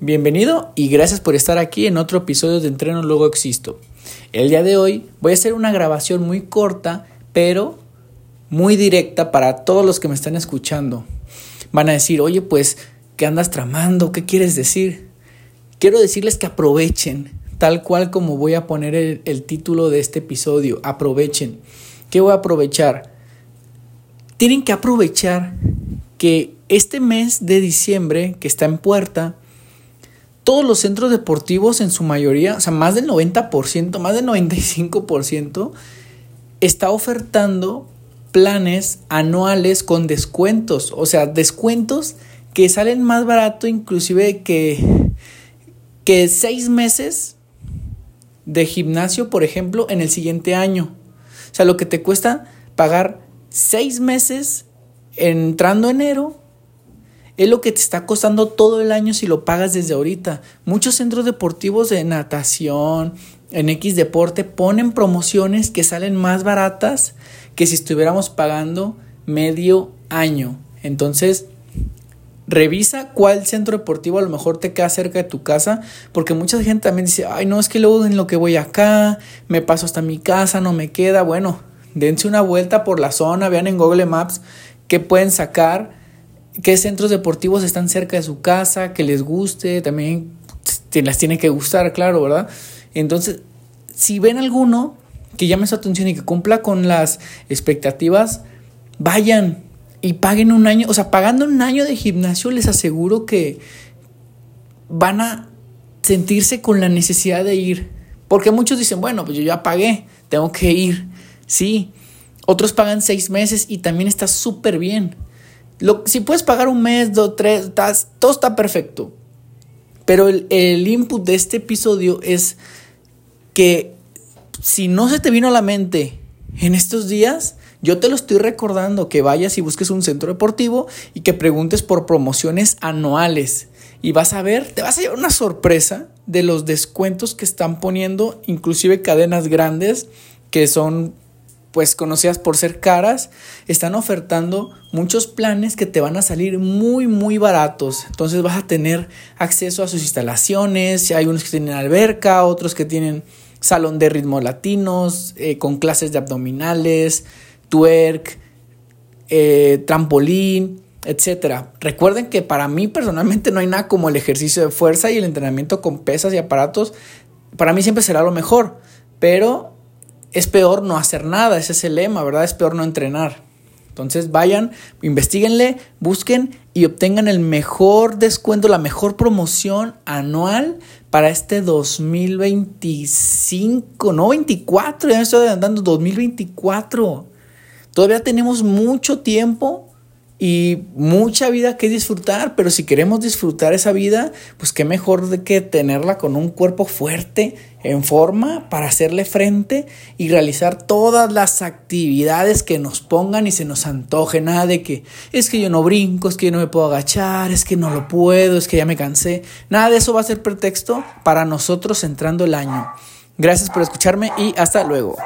Bienvenido y gracias por estar aquí en otro episodio de Entreno Luego Existo. El día de hoy voy a hacer una grabación muy corta, pero muy directa para todos los que me están escuchando. Van a decir, oye, pues, ¿qué andas tramando? ¿Qué quieres decir? Quiero decirles que aprovechen, tal cual como voy a poner el, el título de este episodio, aprovechen. ¿Qué voy a aprovechar? Tienen que aprovechar que este mes de diciembre que está en puerta, todos los centros deportivos en su mayoría, o sea, más del 90%, más del 95%, está ofertando planes anuales con descuentos, o sea, descuentos que salen más barato inclusive que, que seis meses de gimnasio, por ejemplo, en el siguiente año. O sea, lo que te cuesta pagar seis meses entrando enero es lo que te está costando todo el año si lo pagas desde ahorita. Muchos centros deportivos de natación, en X Deporte, ponen promociones que salen más baratas que si estuviéramos pagando medio año. Entonces, revisa cuál centro deportivo a lo mejor te queda cerca de tu casa, porque mucha gente también dice, ay, no, es que luego en lo que voy acá, me paso hasta mi casa, no me queda. Bueno, dense una vuelta por la zona, vean en Google Maps qué pueden sacar qué centros deportivos están cerca de su casa, que les guste, también las tiene que gustar, claro, ¿verdad? Entonces, si ven alguno que llame su atención y que cumpla con las expectativas, vayan y paguen un año, o sea, pagando un año de gimnasio les aseguro que van a sentirse con la necesidad de ir. Porque muchos dicen, bueno, pues yo ya pagué, tengo que ir. Sí, otros pagan seis meses y también está súper bien si puedes pagar un mes, dos, tres, todo está perfecto. Pero el, el input de este episodio es que si no se te vino a la mente en estos días, yo te lo estoy recordando que vayas y busques un centro deportivo y que preguntes por promociones anuales. Y vas a ver, te vas a llevar una sorpresa de los descuentos que están poniendo, inclusive cadenas grandes que son pues conocidas por ser caras, están ofertando muchos planes que te van a salir muy muy baratos. Entonces vas a tener acceso a sus instalaciones, hay unos que tienen alberca, otros que tienen salón de ritmos latinos, eh, con clases de abdominales, twerk, eh, trampolín, etcétera. Recuerden que para mí personalmente no hay nada como el ejercicio de fuerza y el entrenamiento con pesas y aparatos. Para mí siempre será lo mejor, pero es peor no hacer nada, ese es el lema, ¿verdad? Es peor no entrenar. Entonces vayan, investiguenle, busquen y obtengan el mejor descuento, la mejor promoción anual para este 2025, no 24, ya me estoy adelantando, 2024. Todavía tenemos mucho tiempo y mucha vida que disfrutar, pero si queremos disfrutar esa vida, pues qué mejor de que tenerla con un cuerpo fuerte, en forma, para hacerle frente y realizar todas las actividades que nos pongan y se nos antoje, nada de que es que yo no brinco, es que yo no me puedo agachar, es que no lo puedo, es que ya me cansé, nada de eso va a ser pretexto para nosotros entrando el año. Gracias por escucharme y hasta luego.